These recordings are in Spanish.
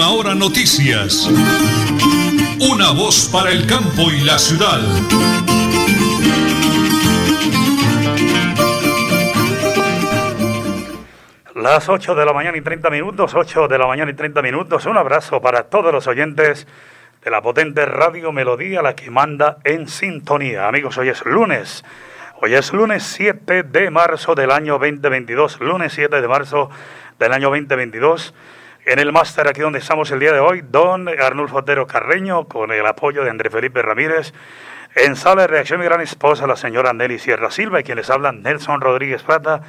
Última Hora Noticias. Una voz para el campo y la ciudad. Las 8 de la mañana y 30 minutos, 8 de la mañana y 30 minutos. Un abrazo para todos los oyentes de la potente Radio Melodía, la que manda en sintonía. Amigos, hoy es lunes. Hoy es lunes 7 de marzo del año 2022. Lunes 7 de marzo del año 2022. En el máster aquí donde estamos el día de hoy, don Arnulfo Otero Carreño, con el apoyo de André Felipe Ramírez. En sala de reacción, mi gran esposa, la señora Nelly Sierra Silva, y quien les Nelson Rodríguez Plata,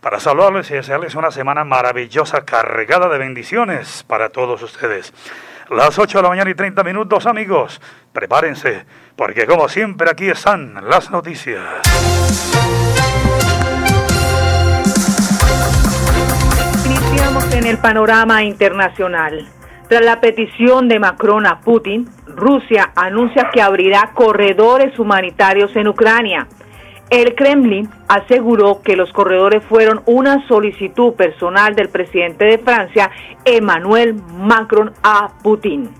para saludarles y desearles una semana maravillosa, cargada de bendiciones para todos ustedes. Las 8 de la mañana y 30 minutos, amigos. Prepárense, porque como siempre aquí están las noticias. En el panorama internacional. Tras la petición de Macron a Putin, Rusia anuncia que abrirá corredores humanitarios en Ucrania. El Kremlin aseguró que los corredores fueron una solicitud personal del presidente de Francia, Emmanuel Macron, a Putin.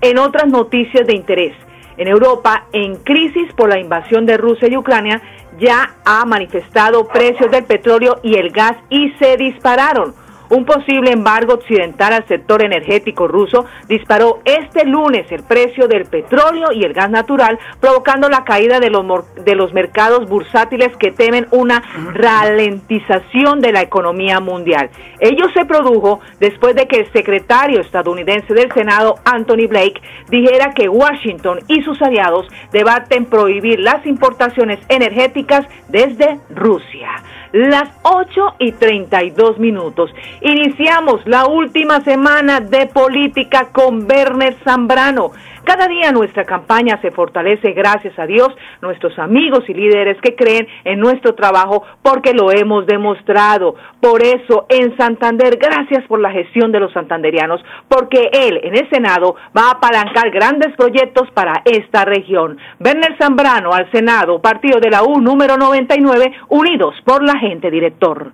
En otras noticias de interés, en Europa, en crisis por la invasión de Rusia y Ucrania, ya ha manifestado precios del petróleo y el gas y se dispararon un posible embargo occidental al sector energético ruso disparó este lunes el precio del petróleo y el gas natural, provocando la caída de los, de los mercados bursátiles que temen una ralentización de la economía mundial. Ello se produjo después de que el secretario estadounidense del Senado, Anthony Blake, dijera que Washington y sus aliados debaten prohibir las importaciones energéticas desde Rusia las 8 y 32 minutos. Iniciamos la última semana de política con Werner Zambrano. Cada día nuestra campaña se fortalece gracias a Dios, nuestros amigos y líderes que creen en nuestro trabajo porque lo hemos demostrado. Por eso en Santander, gracias por la gestión de los santanderianos, porque él en el Senado va a apalancar grandes proyectos para esta región. Werner Zambrano al Senado, partido de la U número 99, unidos por la gente, director.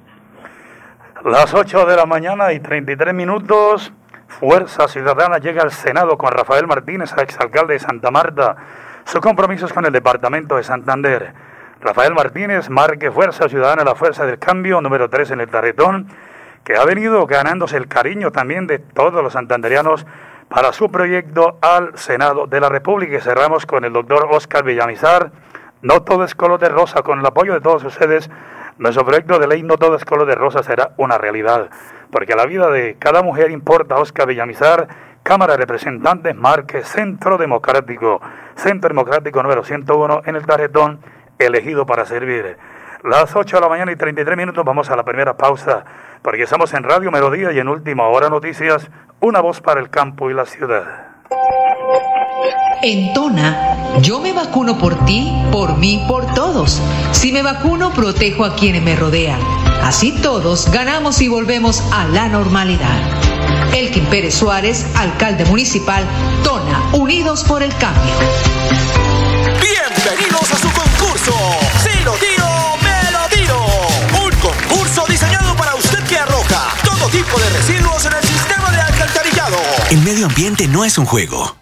Las 8 de la mañana y 33 minutos. Fuerza Ciudadana llega al Senado con Rafael Martínez, exalcalde de Santa Marta. Su compromiso es con el Departamento de Santander. Rafael Martínez marque Fuerza Ciudadana, la fuerza del cambio, número 3 en el tarretón, que ha venido ganándose el cariño también de todos los santanderianos para su proyecto al Senado de la República. Y cerramos con el doctor Oscar Villamizar. No todo es color de rosa, con el apoyo de todos ustedes. Nuestro proyecto de ley No todo es color de rosa será una realidad porque la vida de cada mujer importa. Oscar Villamizar, Cámara de Representantes, Marque, Centro Democrático, Centro Democrático número 101 en el tarjetón, elegido para servir. Las 8 de la mañana y 33 minutos vamos a la primera pausa, porque estamos en Radio Melodía y en Última Hora Noticias, una voz para el campo y la ciudad. En Tona, yo me vacuno por ti, por mí, por todos. Si me vacuno, protejo a quienes me rodean. Así todos ganamos y volvemos a la normalidad. Elkin Pérez Suárez, alcalde municipal, Tona, Unidos por el Cambio. Bienvenidos a su concurso. Si lo tiro, me lo tiro. Un concurso diseñado para usted que arroja todo tipo de residuos en el sistema de alcantarillado. El medio ambiente no es un juego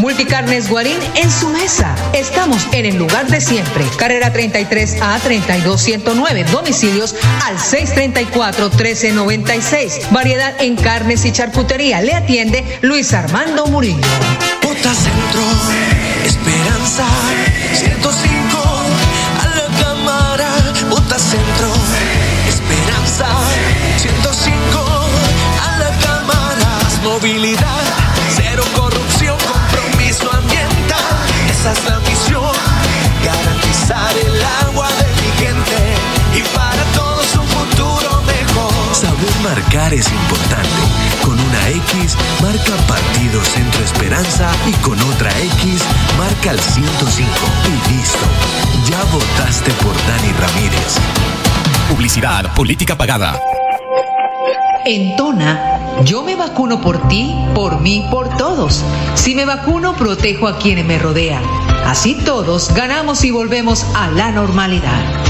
Multicarnes Guarín en su mesa. Estamos en el lugar de siempre. Carrera 33 a 32109. Domicilios al 634 1396. Variedad en carnes y charcutería. Le atiende Luis Armando Murillo. Centro, Esperanza, 105 a la cámara. Centro, Esperanza, 105 a la cámara. Movilidad, marcar es importante. Con una X marca Partido Centro Esperanza y con otra X marca el 105 y listo. Ya votaste por Dani Ramírez. Publicidad, política pagada. En Tona, yo me vacuno por ti, por mí, por todos. Si me vacuno, protejo a quienes me rodean. Así todos ganamos y volvemos a la normalidad.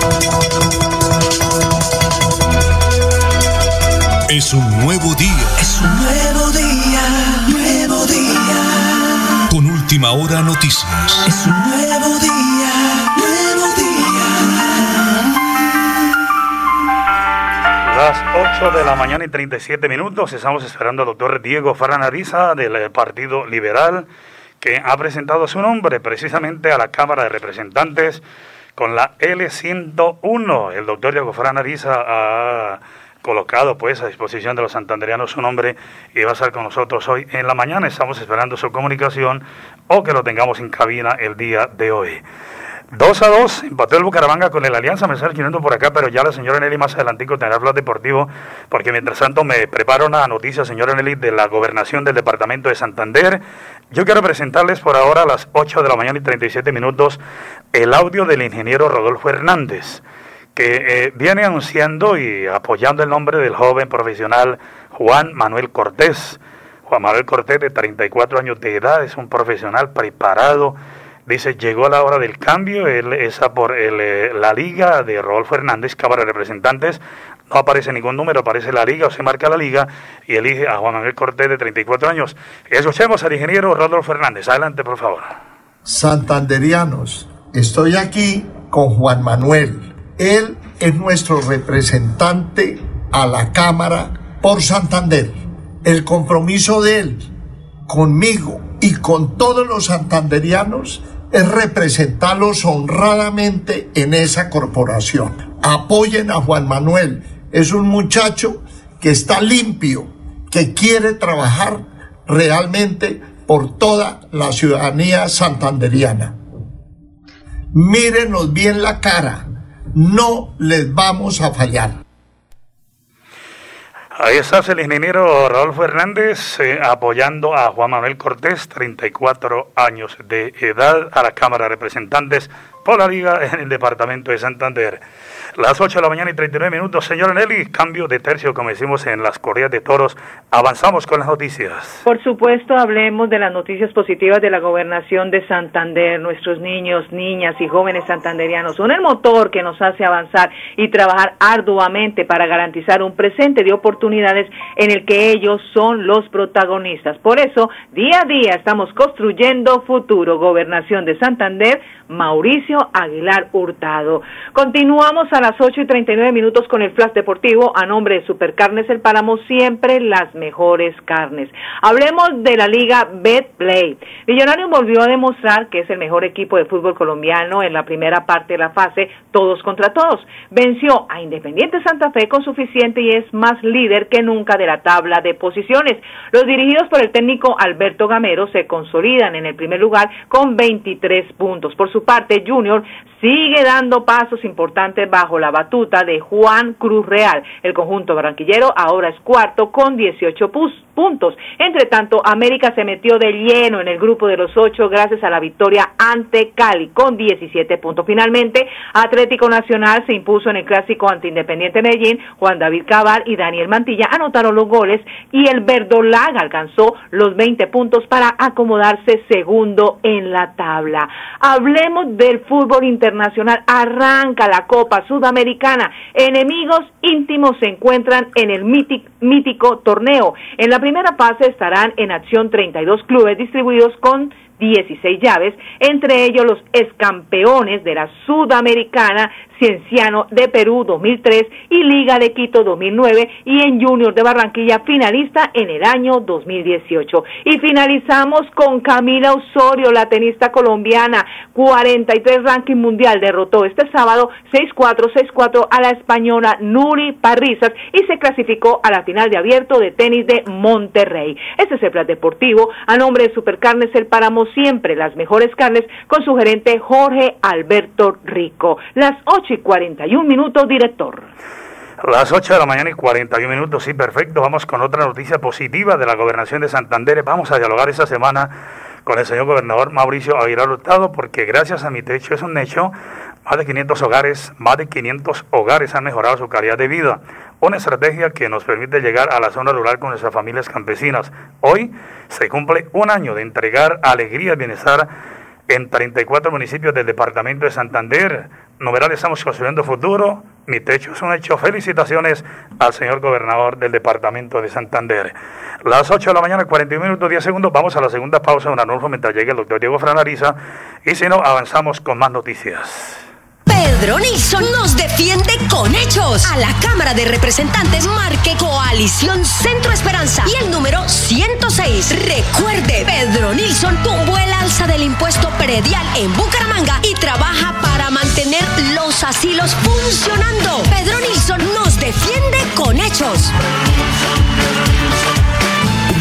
Es un nuevo día. Es un nuevo día, nuevo día. Con última hora noticias. Es un nuevo día, nuevo día. Las 8 de la mañana y 37 minutos estamos esperando al doctor Diego Faranariza del Partido Liberal que ha presentado su nombre precisamente a la Cámara de Representantes con la L101. El doctor Diego Faranariza ha colocado pues a disposición de los santanderianos su nombre y va a estar con nosotros hoy en la mañana. Estamos esperando su comunicación o que lo tengamos en cabina el día de hoy. 2 a 2, empató el Bucaramanga con el Alianza, me escribiendo por acá, pero ya la señora Nelly más adelantico tendrá Deportivo, porque mientras tanto me preparo una noticia, señora Nelly, de la gobernación del departamento de Santander. Yo quiero presentarles por ahora a las 8 de la mañana y 37 minutos el audio del ingeniero Rodolfo Hernández, que eh, viene anunciando y apoyando el nombre del joven profesional Juan Manuel Cortés. Juan Manuel Cortés, de 34 años de edad, es un profesional preparado. Dice, llegó la hora del cambio, él es a por el, eh, la liga de Rodolfo Hernández, Cámara de Representantes. No aparece ningún número, aparece la liga o se marca la liga y elige a Juan Manuel Cortés, de 34 años. Escuchemos al ingeniero Rodolfo Hernández. Adelante, por favor. Santanderianos, estoy aquí con Juan Manuel. Él es nuestro representante a la Cámara por Santander. El compromiso de él conmigo y con todos los santanderianos es representarlos honradamente en esa corporación. Apoyen a Juan Manuel. Es un muchacho que está limpio, que quiere trabajar realmente por toda la ciudadanía santanderiana. Mírenos bien la cara, no les vamos a fallar. Ahí está el ingeniero Rodolfo Hernández eh, apoyando a Juan Manuel Cortés, 34 años de edad, a la Cámara de Representantes por la Liga en el Departamento de Santander. Las 8 de la mañana y 39 minutos, señor Nelly, cambio de tercio, como decimos en las corridas de toros. Avanzamos con las noticias. Por supuesto, hablemos de las noticias positivas de la gobernación de Santander. Nuestros niños, niñas y jóvenes santanderianos son el motor que nos hace avanzar y trabajar arduamente para garantizar un presente de oportunidades en el que ellos son los protagonistas. Por eso, día a día estamos construyendo futuro. Gobernación de Santander, Mauricio Aguilar Hurtado. Continuamos a las 8 y 39 minutos con el Flash Deportivo a nombre de Supercarnes El Páramo, siempre las mejores carnes. Hablemos de la Liga Betplay. Millonario volvió a demostrar que es el mejor equipo de fútbol colombiano en la primera parte de la fase, todos contra todos. Venció a Independiente Santa Fe con suficiente y es más líder que nunca de la tabla de posiciones. Los dirigidos por el técnico Alberto Gamero se consolidan en el primer lugar con 23 puntos. Por su parte, Junior sigue dando pasos importantes bajo la batuta de Juan Cruz Real. El conjunto barranquillero ahora es cuarto con 18 puntos. Entre tanto, América se metió de lleno en el grupo de los ocho gracias a la victoria ante Cali con 17 puntos. Finalmente, Atlético Nacional se impuso en el clásico ante Independiente Medellín. Juan David Cabal y Daniel Mantilla anotaron los goles y el Verdolaga alcanzó los 20 puntos para acomodarse segundo en la tabla. Hablemos del fútbol internacional arranca la Copa Sudamericana. Enemigos íntimos se encuentran en el mítico torneo. En la primera fase estarán en acción 32 clubes distribuidos con 16 llaves, entre ellos los excampeones de la Sudamericana, Cienciano de Perú 2003 y Liga de Quito 2009 y en Junior de Barranquilla finalista en el año 2018. Y finalizamos con Camila Osorio, la tenista colombiana, 43 ranking mundial, derrotó este sábado 6-4, 6-4 a la española Nuri Parrizas y se clasificó a la final de abierto de tenis de Monterrey. Este es el plan deportivo a nombre de Supercarnes El Páramo siempre las mejores carnes con su gerente Jorge Alberto Rico. Las 8 y 41 minutos, director. Las 8 de la mañana y 41 minutos, sí, perfecto. Vamos con otra noticia positiva de la gobernación de Santander. Vamos a dialogar esta semana con el señor gobernador Mauricio Aguilar Hurtado, porque gracias a mi techo es un hecho, más de 500 hogares, más de 500 hogares han mejorado su calidad de vida. Una estrategia que nos permite llegar a la zona rural con nuestras familias campesinas. Hoy se cumple un año de entregar alegría y bienestar en 34 municipios del departamento de Santander. Numeral estamos construyendo futuro. Mi techo es un hecho. Felicitaciones al señor gobernador del departamento de Santander. Las 8 de la mañana, 41 minutos, 10 segundos. Vamos a la segunda pausa un anuncio mientras llegue el doctor Diego Franariza. Y si no, avanzamos con más noticias. Pedro Nilsson nos defiende con hechos. A la Cámara de Representantes marque Coalición Centro Esperanza y el número 106. Recuerde, Pedro Nilsson tumbó el alza del impuesto predial en Bucaramanga y trabaja para mantener los asilos funcionando. Pedro Nilsson nos defiende con hechos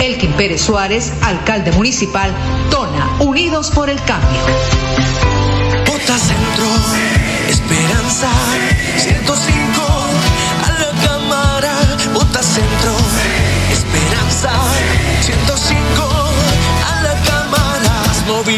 Elkin Pérez Suárez, alcalde municipal, Tona, Unidos por el Cambio. Bota Centro, Esperanza, 105, a la cámara, Bota Centro, Esperanza, 105, a la cámara, movilidad,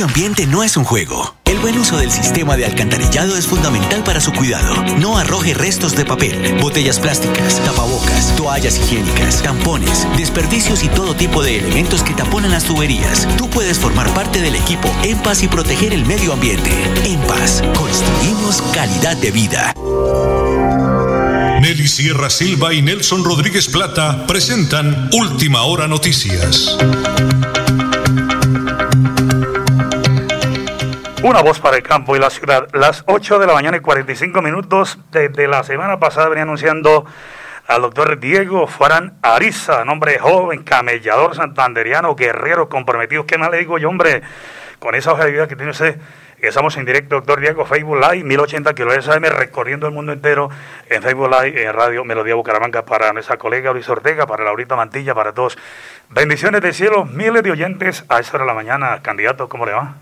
Medio ambiente no es un juego. El buen uso del sistema de alcantarillado es fundamental para su cuidado. No arroje restos de papel, botellas plásticas, tapabocas, toallas higiénicas, tampones, desperdicios y todo tipo de elementos que taponan las tuberías. Tú puedes formar parte del equipo En Paz y proteger el medio ambiente. En Paz, construimos calidad de vida. Nelly Sierra Silva y Nelson Rodríguez Plata presentan Última Hora Noticias. Una voz para el campo y la ciudad. Las 8 de la mañana y 45 minutos. Desde la semana pasada venía anunciando al doctor Diego Farán Ariza, nombre joven, camellador santanderiano, guerrero comprometido. ¿Qué más le digo yo, hombre? Con esa hoja de vida que tiene usted Estamos en directo, doctor Diego, Facebook Live, 1080 kHz AM, recorriendo el mundo entero en Facebook Live, en Radio Melodía Bucaramanga, para nuestra colega Luis Ortega, para Laurita Mantilla, para todos. Bendiciones del cielo, miles de oyentes a esa hora de la mañana. Candidato, ¿cómo le va?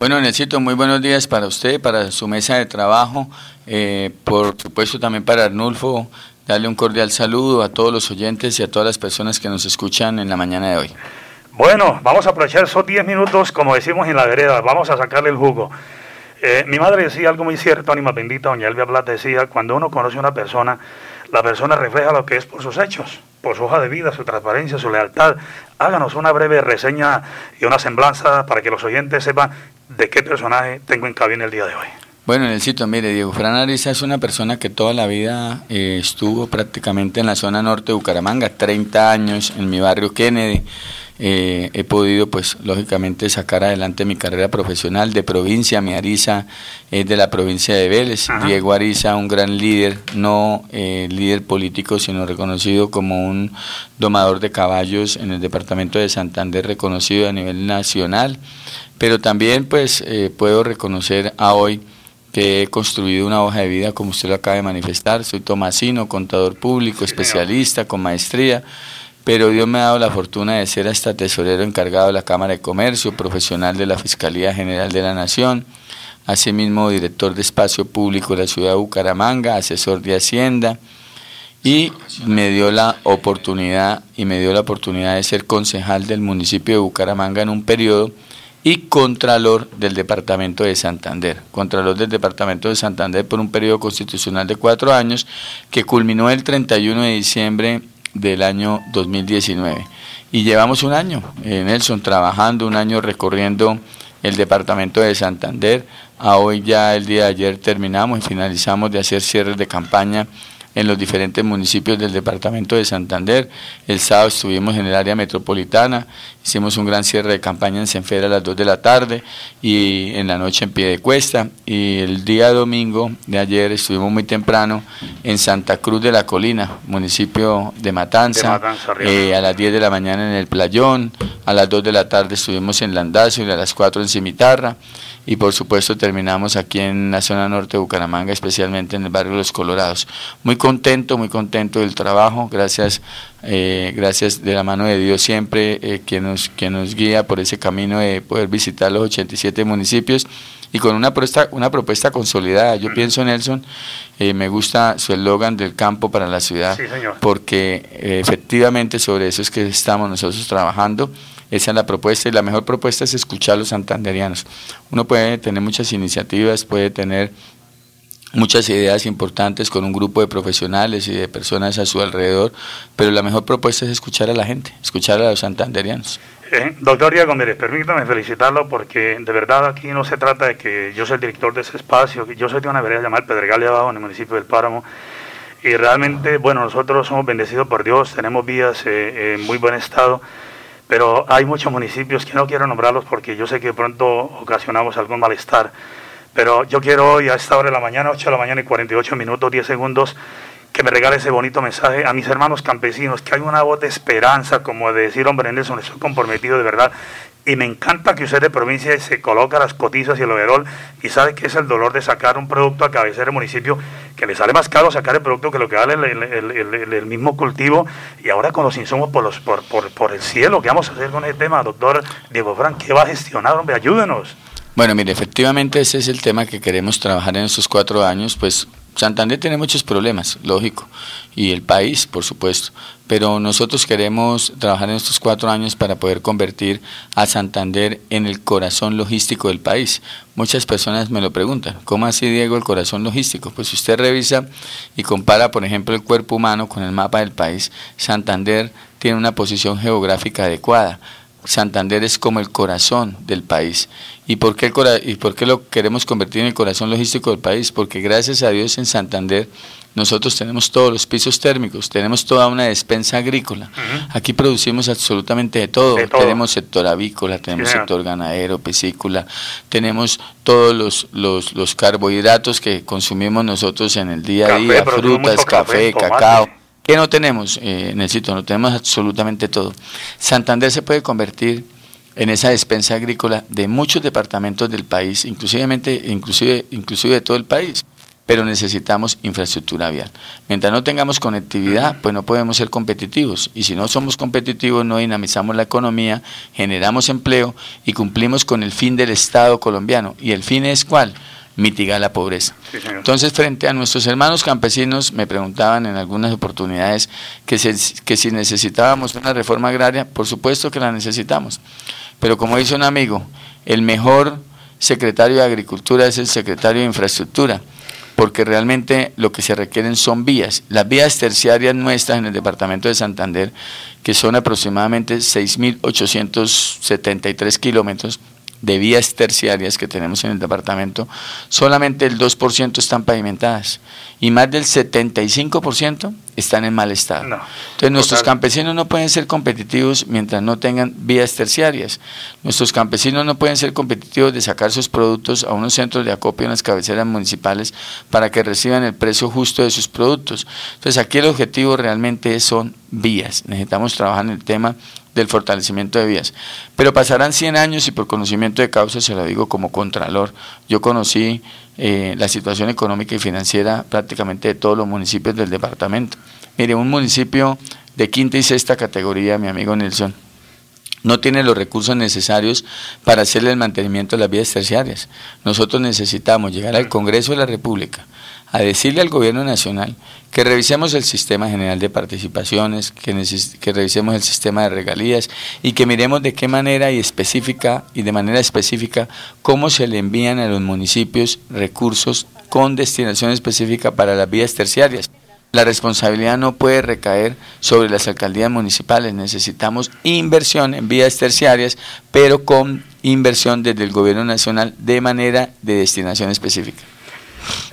Bueno, necesito muy buenos días para usted, para su mesa de trabajo, eh, por supuesto también para Arnulfo, darle un cordial saludo a todos los oyentes y a todas las personas que nos escuchan en la mañana de hoy. Bueno, vamos a aprovechar esos 10 minutos, como decimos en la vereda, vamos a sacarle el jugo. Eh, mi madre decía algo muy cierto, ánima bendita, doña Elvia Plata decía, cuando uno conoce a una persona, la persona refleja lo que es por sus hechos, por su hoja de vida, su transparencia, su lealtad. Háganos una breve reseña y una semblanza para que los oyentes sepan de qué personaje tengo en cabina el día de hoy. Bueno, necesito, mire, Diego Fran Ariza es una persona que toda la vida eh, estuvo prácticamente en la zona norte de Bucaramanga, 30 años en mi barrio Kennedy. Eh, he podido, pues, lógicamente sacar adelante mi carrera profesional de provincia. Mi Ariza es de la provincia de Vélez. Diego Ariza, un gran líder, no eh, líder político, sino reconocido como un domador de caballos en el departamento de Santander, reconocido a nivel nacional. Pero también, pues, eh, puedo reconocer a hoy que he construido una hoja de vida, como usted lo acaba de manifestar. Soy tomasino, contador público, especialista, con maestría pero Dios me ha dado la fortuna de ser hasta tesorero encargado de la Cámara de Comercio, profesional de la Fiscalía General de la Nación, asimismo director de Espacio Público de la ciudad de Bucaramanga, asesor de Hacienda, y me dio la oportunidad y me dio la oportunidad de ser concejal del municipio de Bucaramanga en un periodo y contralor del departamento de Santander, contralor del departamento de Santander por un periodo constitucional de cuatro años que culminó el 31 de diciembre del año 2019. Y llevamos un año, eh, Nelson, trabajando, un año recorriendo el departamento de Santander. A hoy ya el día de ayer terminamos y finalizamos de hacer cierres de campaña en los diferentes municipios del departamento de Santander. El sábado estuvimos en el área metropolitana, hicimos un gran cierre de campaña en Senfera a las 2 de la tarde y en la noche en pie de cuesta. Y el día domingo de ayer estuvimos muy temprano en Santa Cruz de la Colina, municipio de Matanza, eh, a las 10 de la mañana en el Playón, a las 2 de la tarde estuvimos en Landazo y a las 4 en Cimitarra y por supuesto terminamos aquí en la zona norte de Bucaramanga, especialmente en el barrio Los Colorados. Muy contento, muy contento del trabajo, gracias, eh, gracias de la mano de Dios siempre eh, que, nos, que nos guía por ese camino de poder visitar los 87 municipios y con una propuesta, una propuesta consolidada. Yo pienso, Nelson, eh, me gusta su eslogan del campo para la ciudad, porque efectivamente sobre eso es que estamos nosotros trabajando esa es la propuesta y la mejor propuesta es escuchar a los santanderianos. Uno puede tener muchas iniciativas, puede tener muchas ideas importantes con un grupo de profesionales y de personas a su alrededor, pero la mejor propuesta es escuchar a la gente, escuchar a los santanderianos. Eh, doctor Mírez, permítame felicitarlo porque de verdad aquí no se trata de que yo soy el director de ese espacio, yo soy de una vereda llamada Pedregal de Abajo en el municipio del Páramo y realmente, bueno, nosotros somos bendecidos por Dios, tenemos vías eh, en muy buen estado pero hay muchos municipios que no quiero nombrarlos porque yo sé que pronto ocasionamos algún malestar. Pero yo quiero hoy a esta hora de la mañana, 8 de la mañana y 48 minutos, 10 segundos, que me regale ese bonito mensaje a mis hermanos campesinos, que hay una voz de esperanza, como de decir, hombre, Nelson, estoy comprometido de verdad. Y me encanta que usted de provincia se coloca las cotizas y el overol y sabe que es el dolor de sacar un producto a cabecera del municipio, que le sale más caro sacar el producto que lo que vale el, mismo cultivo. Y ahora con los insumos por, por el cielo, ¿qué vamos a hacer con ese tema, doctor Diego Frank? ¿Qué va a gestionar, hombre? Ayúdenos. Bueno, mire, efectivamente ese es el tema que queremos trabajar en estos cuatro años, pues Santander tiene muchos problemas, lógico, y el país, por supuesto, pero nosotros queremos trabajar en estos cuatro años para poder convertir a Santander en el corazón logístico del país. Muchas personas me lo preguntan, ¿cómo así, Diego, el corazón logístico? Pues si usted revisa y compara, por ejemplo, el cuerpo humano con el mapa del país, Santander tiene una posición geográfica adecuada Santander es como el corazón del país. ¿Y por, qué ¿Y por qué lo queremos convertir en el corazón logístico del país? Porque gracias a Dios en Santander nosotros tenemos todos los pisos térmicos, tenemos toda una despensa agrícola. Aquí producimos absolutamente de todo. Tenemos sector avícola, tenemos sector ganadero, piscícola, tenemos todos los, los, los, carbohidratos que consumimos nosotros en el día a día, frutas, café, cacao. ¿Qué no tenemos? Eh, no tenemos absolutamente todo. Santander se puede convertir en esa despensa agrícola de muchos departamentos del país, inclusivemente, inclusive, inclusive de todo el país pero necesitamos infraestructura vial. Mientras no tengamos conectividad, pues no podemos ser competitivos. Y si no somos competitivos, no dinamizamos la economía, generamos empleo y cumplimos con el fin del Estado colombiano. ¿Y el fin es cuál? Mitigar la pobreza. Entonces, frente a nuestros hermanos campesinos, me preguntaban en algunas oportunidades que, que si necesitábamos una reforma agraria, por supuesto que la necesitamos. Pero como dice un amigo, el mejor secretario de Agricultura es el secretario de Infraestructura porque realmente lo que se requieren son vías. Las vías terciarias nuestras en el departamento de Santander, que son aproximadamente 6.873 kilómetros, de vías terciarias que tenemos en el departamento, solamente el 2% están pavimentadas y más del 75% están en mal estado. Entonces nuestros campesinos no pueden ser competitivos mientras no tengan vías terciarias. Nuestros campesinos no pueden ser competitivos de sacar sus productos a unos centros de acopio en las cabeceras municipales para que reciban el precio justo de sus productos. Entonces aquí el objetivo realmente son vías. Necesitamos trabajar en el tema del fortalecimiento de vías. Pero pasarán 100 años y por conocimiento de causa, se lo digo como contralor, yo conocí eh, la situación económica y financiera prácticamente de todos los municipios del departamento. Mire, un municipio de quinta y sexta categoría, mi amigo Nelson, no tiene los recursos necesarios para hacerle el mantenimiento de las vías terciarias. Nosotros necesitamos llegar al Congreso de la República, a decirle al gobierno nacional que revisemos el sistema general de participaciones, que, revisemos el sistema de regalías y que miremos de qué manera y específica y de manera específica cómo se le envían a los municipios recursos con destinación específica para las vías terciarias. La responsabilidad no puede recaer sobre las alcaldías municipales. Necesitamos inversión en vías terciarias, pero con inversión desde el gobierno nacional de manera de destinación específica.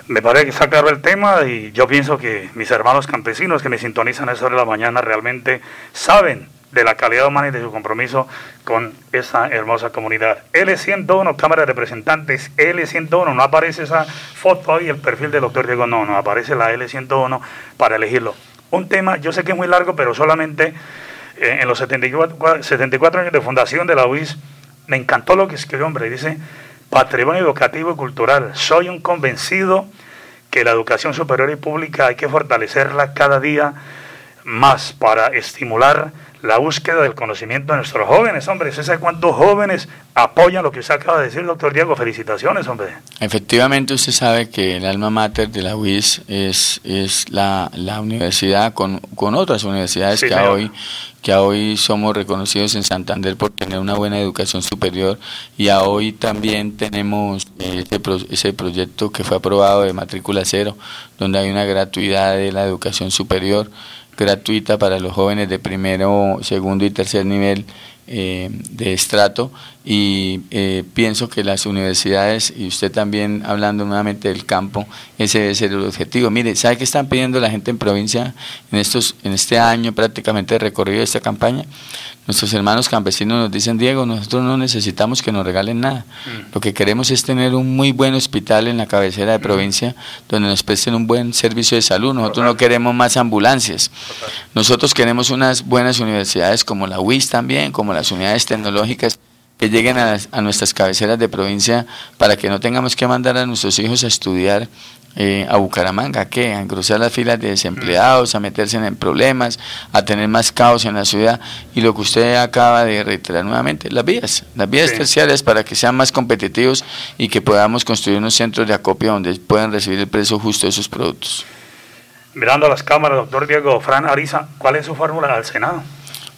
Me parece que está claro el tema y yo pienso que mis hermanos campesinos que me sintonizan a esa hora de la mañana realmente saben de la calidad humana y de su compromiso con esa hermosa comunidad. L101, Cámara de Representantes, L101, no aparece esa foto ahí, el perfil del doctor Diego, no, no, aparece la L101 para elegirlo. Un tema, yo sé que es muy largo, pero solamente eh, en los 74, 74 años de fundación de la UIS, me encantó lo que escribió, hombre, dice, patrimonio educativo y cultural. Soy un convencido que la educación superior y pública hay que fortalecerla cada día más para estimular la búsqueda del conocimiento de nuestros jóvenes, hombre. ¿Se sabe cuántos jóvenes apoyan lo que usted acaba de decir, doctor Diego? Felicitaciones, hombre. Efectivamente, usted sabe que el alma mater de la UIS es, es la, la universidad con, con otras universidades que hoy que hoy somos reconocidos en Santander por tener una buena educación superior y a hoy también tenemos ese, ese proyecto que fue aprobado de matrícula cero, donde hay una gratuidad de la educación superior gratuita para los jóvenes de primero, segundo y tercer nivel eh, de estrato y eh, pienso que las universidades, y usted también hablando nuevamente del campo, ese debe ser el objetivo. Mire, ¿sabe qué están pidiendo la gente en provincia en, estos, en este año prácticamente de recorrido de esta campaña? Nuestros hermanos campesinos nos dicen, Diego, nosotros no necesitamos que nos regalen nada. Mm. Lo que queremos es tener un muy buen hospital en la cabecera de mm. provincia donde nos presten un buen servicio de salud. Nosotros no queremos más ambulancias. Nosotros queremos unas buenas universidades como la UIS también, como las unidades tecnológicas que lleguen a, a, nuestras cabeceras de provincia para que no tengamos que mandar a nuestros hijos a estudiar eh, a Bucaramanga, ¿qué? A engrosar las filas de desempleados, a meterse en problemas, a tener más caos en la ciudad. Y lo que usted acaba de reiterar nuevamente, las vías, las vías terciarias para que sean más competitivos y que podamos construir unos centros de acopio donde puedan recibir el precio justo de sus productos. Mirando a las cámaras, doctor Diego Fran Ariza, ¿cuál es su fórmula al Senado?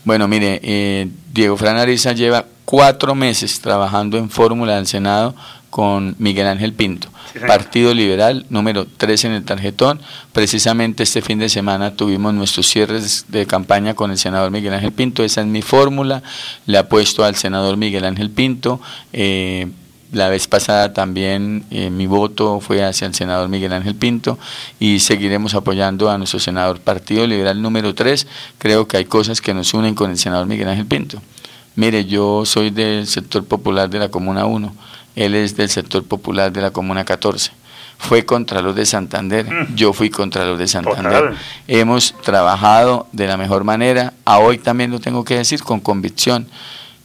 Bueno, mire, eh, Diego Fran Ariza lleva cuatro meses trabajando en fórmula del Senado con Miguel Ángel Pinto. Partido Liberal, número 3 en el tarjetón. Precisamente este fin de semana tuvimos nuestros cierres de campaña con el senador Miguel Ángel Pinto. Esa es mi fórmula. Le apuesto al senador Miguel Ángel Pinto. Eh, la vez pasada también eh, mi voto fue hacia el senador Miguel Ángel Pinto y seguiremos apoyando a nuestro senador Partido Liberal número 3. Creo que hay cosas que nos unen con el senador Miguel Ángel Pinto. Mire, yo soy del sector popular de la Comuna 1 él es del sector popular de la Comuna 14. Fue Contralor de Santander, mm. yo fui Contralor de Santander. Hemos trabajado de la mejor manera, a hoy también lo tengo que decir con convicción.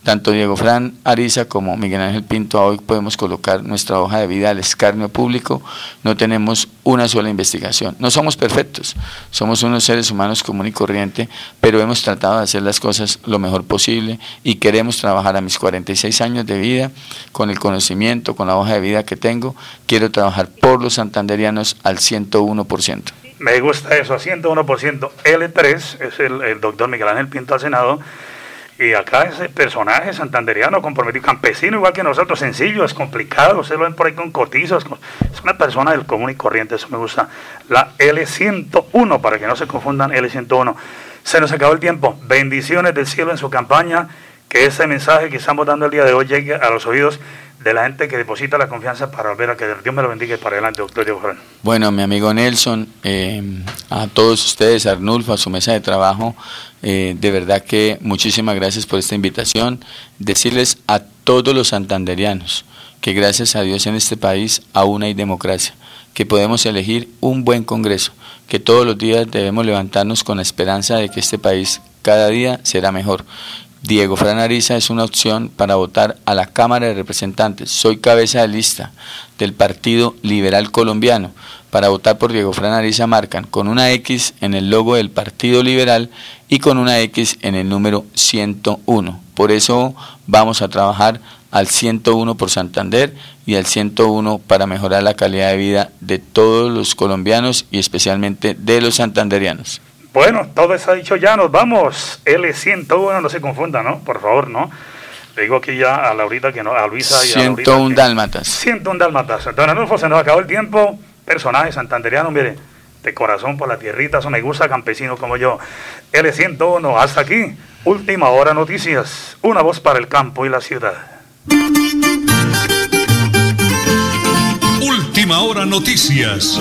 Tanto Diego Fran Ariza como Miguel Ángel Pinto hoy podemos colocar nuestra hoja de vida al escarnio público. No tenemos una sola investigación. No somos perfectos, somos unos seres humanos común y corriente, pero hemos tratado de hacer las cosas lo mejor posible y queremos trabajar a mis 46 años de vida con el conocimiento, con la hoja de vida que tengo. Quiero trabajar por los santanderianos al 101%. Me gusta eso, 101%. L3 es el, el doctor Miguel Ángel Pinto al Senado. Y acá ese personaje santanderiano, comprometido, campesino igual que nosotros, sencillo, es complicado, se lo ven por ahí con cotizos, es una persona del común y corriente, eso me gusta. La L101, para que no se confundan, L101. Se nos acabó el tiempo, bendiciones del cielo en su campaña, que ese mensaje que estamos dando el día de hoy llegue a los oídos de la gente que deposita la confianza para volver a que Dios me lo bendiga y para adelante, doctor Diego. Bueno, mi amigo Nelson, eh, a todos ustedes, a Arnulfo, a su mesa de trabajo, eh, de verdad que muchísimas gracias por esta invitación. Decirles a todos los santanderianos que gracias a Dios en este país aún hay democracia, que podemos elegir un buen Congreso, que todos los días debemos levantarnos con la esperanza de que este país cada día será mejor. Diego Fran Ariza es una opción para votar a la Cámara de Representantes. Soy cabeza de lista del Partido Liberal Colombiano. Para votar por Diego Fran Ariza marcan con una X en el logo del Partido Liberal y con una X en el número 101. Por eso vamos a trabajar al 101 por Santander y al 101 para mejorar la calidad de vida de todos los colombianos y especialmente de los santanderianos. Bueno, todo eso dicho ya, nos vamos. L101, no se confunda, ¿no? Por favor, ¿no? Le digo aquí ya a Laurita que no, a Luisa y a 101 dálmatas. 101 dálmatas. Don Anulfo, se nos acabó el tiempo. Personaje santanderiano, mire, de corazón por la tierrita, eso me gusta, campesino como yo. L101, hasta aquí. Última hora noticias. Una voz para el campo y la ciudad. Última hora noticias.